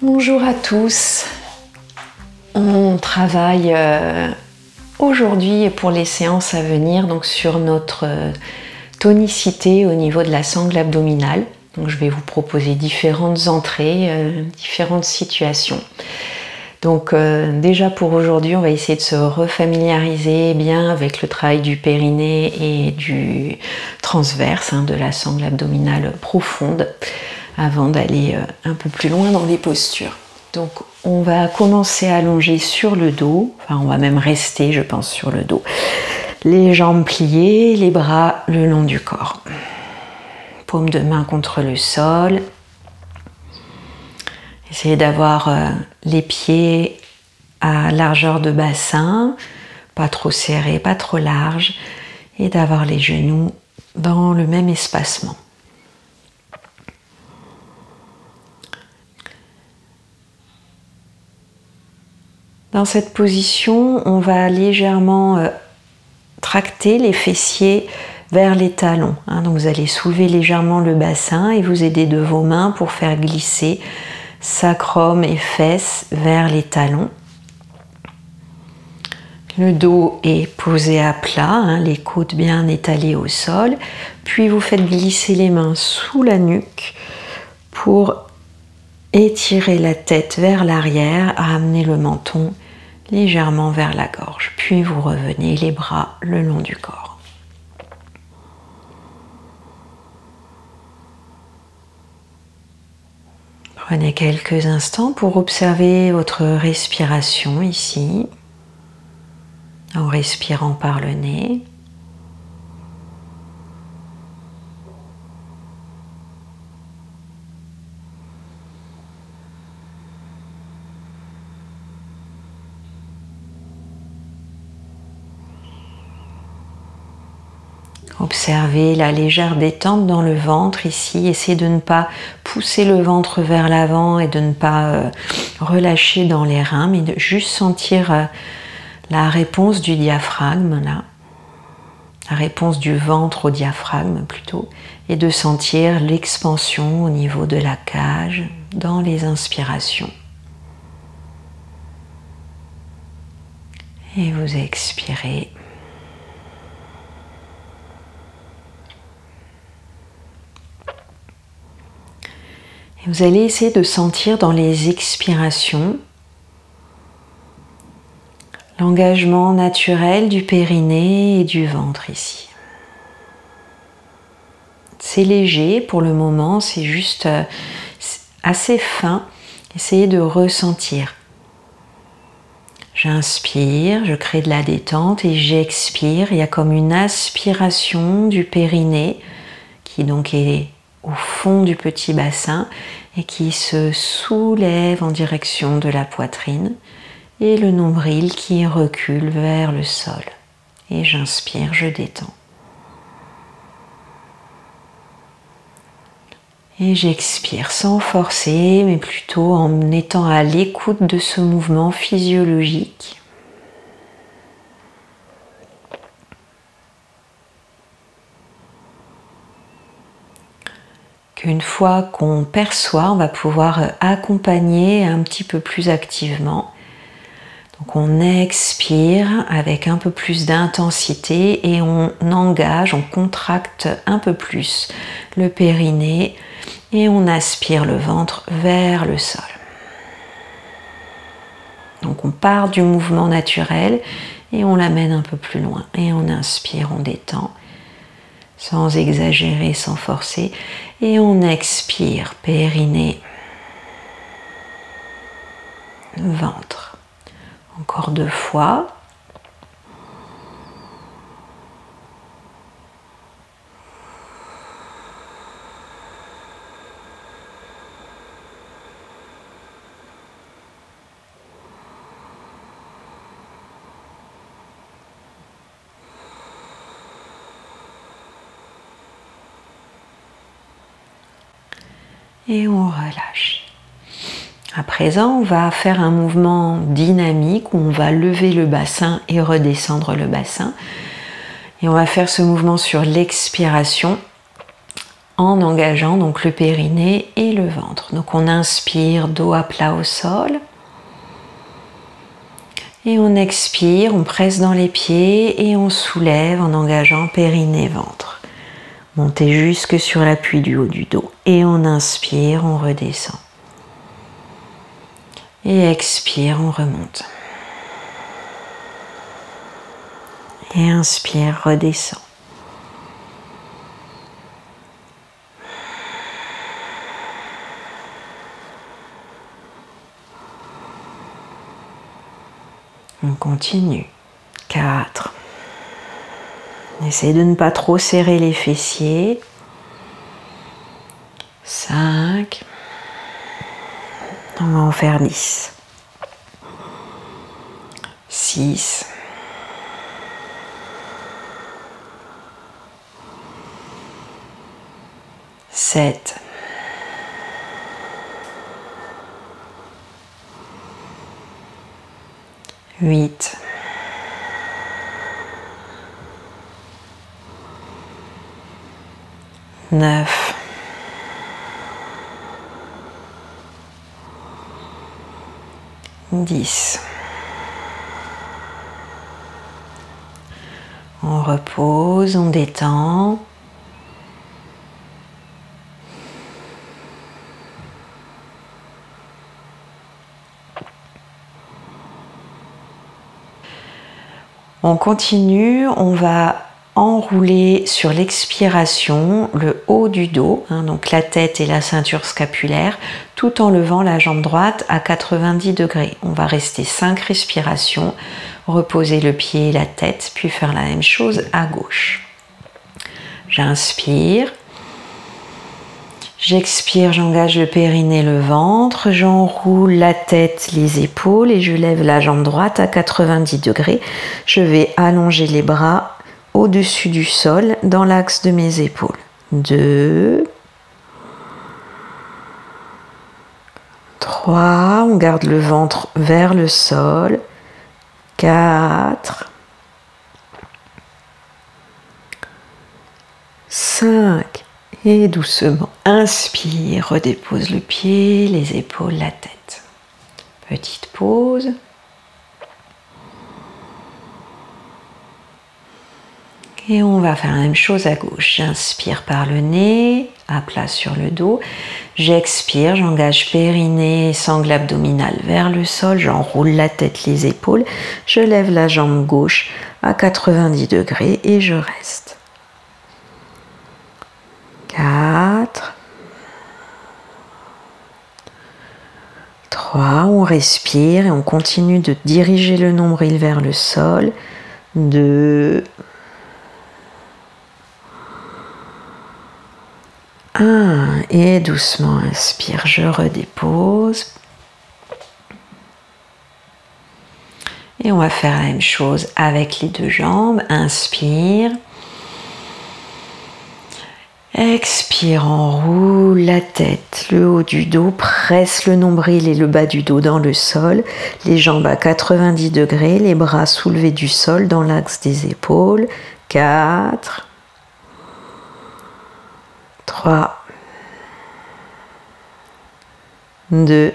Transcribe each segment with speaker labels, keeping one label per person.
Speaker 1: Bonjour à tous. On travaille euh, aujourd'hui et pour les séances à venir donc sur notre euh, tonicité au niveau de la sangle abdominale. Je vais vous proposer différentes entrées, euh, différentes situations. Donc déjà pour aujourd'hui, on va essayer de se refamiliariser bien avec le travail du périnée et du transverse, hein, de la sangle abdominale profonde avant d'aller euh, un peu plus loin dans les postures. Donc on va commencer à allonger sur le dos, enfin on va même rester je pense sur le dos. Les jambes pliées, les bras le long du corps. Paume de main contre le sol. Essayez d'avoir euh, les pieds à largeur de bassin, pas trop serrés, pas trop larges, et d'avoir les genoux dans le même espacement. Dans cette position, on va légèrement euh, tracter les fessiers vers les talons. Hein. donc vous allez soulever légèrement le bassin et vous aider de vos mains pour faire glisser sacrum et fesses vers les talons. Le dos est posé à plat, hein, les côtes bien étalées au sol. Puis vous faites glisser les mains sous la nuque pour étirer la tête vers l'arrière, amener le menton légèrement vers la gorge. Puis vous revenez les bras le long du corps. Prenez quelques instants pour observer votre respiration ici, en respirant par le nez. Observez la légère détente dans le ventre ici. Essayez de ne pas pousser le ventre vers l'avant et de ne pas euh, relâcher dans les reins, mais de juste sentir euh, la réponse du diaphragme là. La réponse du ventre au diaphragme plutôt. Et de sentir l'expansion au niveau de la cage dans les inspirations. Et vous expirez. Vous allez essayer de sentir dans les expirations l'engagement naturel du périnée et du ventre ici. C'est léger pour le moment, c'est juste euh, assez fin. Essayez de ressentir. J'inspire, je crée de la détente et j'expire. Il y a comme une aspiration du périnée qui donc est au fond du petit bassin et qui se soulève en direction de la poitrine et le nombril qui recule vers le sol. Et j'inspire, je détends. Et j'expire sans forcer, mais plutôt en étant à l'écoute de ce mouvement physiologique qu'une fois qu'on perçoit, on va pouvoir accompagner un petit peu plus activement. Donc on expire avec un peu plus d'intensité et on engage, on contracte un peu plus le périnée et on aspire le ventre vers le sol. Donc on part du mouvement naturel et on l'amène un peu plus loin et on inspire, on détend sans exagérer, sans forcer. Et on expire, périnée, ventre. Encore deux fois. Et on relâche. À présent, on va faire un mouvement dynamique où on va lever le bassin et redescendre le bassin. Et on va faire ce mouvement sur l'expiration en engageant donc le périnée et le ventre. Donc on inspire, dos à plat au sol. Et on expire, on presse dans les pieds et on soulève en engageant périnée, ventre. Montez jusque sur l'appui du haut du dos. Et on inspire, on redescend. Et expire, on remonte. Et inspire, redescend. On continue. 4. Essayez de ne pas trop serrer les fessiers. 5. On va en faire 10. 6. 7. 8. Neuf. Dix. On repose, on détend. On continue, on va enrouler sur l'expiration le haut du dos, hein, donc la tête et la ceinture scapulaire, tout en levant la jambe droite à 90 degrés. On va rester 5 respirations, reposer le pied et la tête, puis faire la même chose à gauche. J'inspire. J'expire, j'engage le périnée, le ventre, j'enroule la tête, les épaules et je lève la jambe droite à 90 degrés. Je vais allonger les bras au-dessus du sol dans l'axe de mes épaules. 2 3, on garde le ventre vers le sol. 4 5 et doucement, inspire, redépose le pied, les épaules, la tête. Petite pause. Et on va faire la même chose à gauche. J'inspire par le nez, à plat sur le dos. J'expire, j'engage périnée, sangle abdominale vers le sol. J'enroule la tête, les épaules. Je lève la jambe gauche à 90 degrés et je reste. 4, 3, on respire et on continue de diriger le nombril vers le sol. 2, 1 et doucement inspire, je redépose. Et on va faire la même chose avec les deux jambes. Inspire. Expire, enroule la tête, le haut du dos, presse le nombril et le bas du dos dans le sol, les jambes à 90 degrés, les bras soulevés du sol dans l'axe des épaules. 4, 3, 2,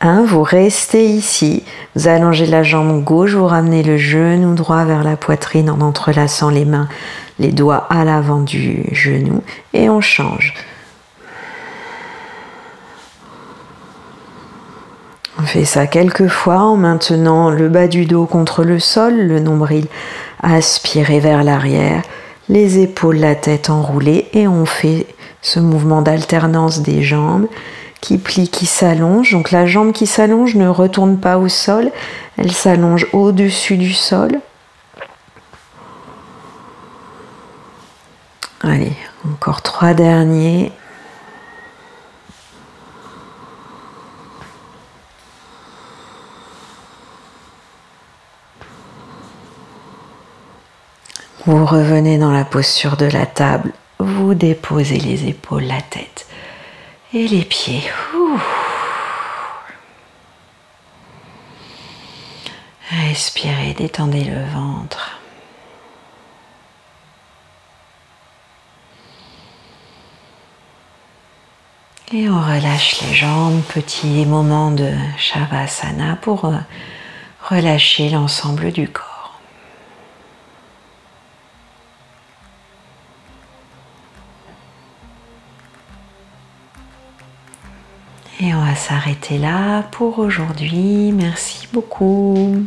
Speaker 1: 1. Vous restez ici. Vous allongez la jambe gauche, vous ramenez le genou droit vers la poitrine en entrelaçant les mains les doigts à l'avant du genou et on change. On fait ça quelques fois en maintenant le bas du dos contre le sol, le nombril aspiré vers l'arrière, les épaules, la tête enroulée et on fait ce mouvement d'alternance des jambes qui plie, qui s'allonge. Donc la jambe qui s'allonge ne retourne pas au sol, elle s'allonge au-dessus du sol. Allez, encore trois derniers. Vous revenez dans la posture de la table, vous déposez les épaules, la tête et les pieds. Respirez, détendez le ventre. Et on relâche les jambes, petit moment de Shavasana pour euh, relâcher l'ensemble du corps. Et on va s'arrêter là pour aujourd'hui. Merci beaucoup.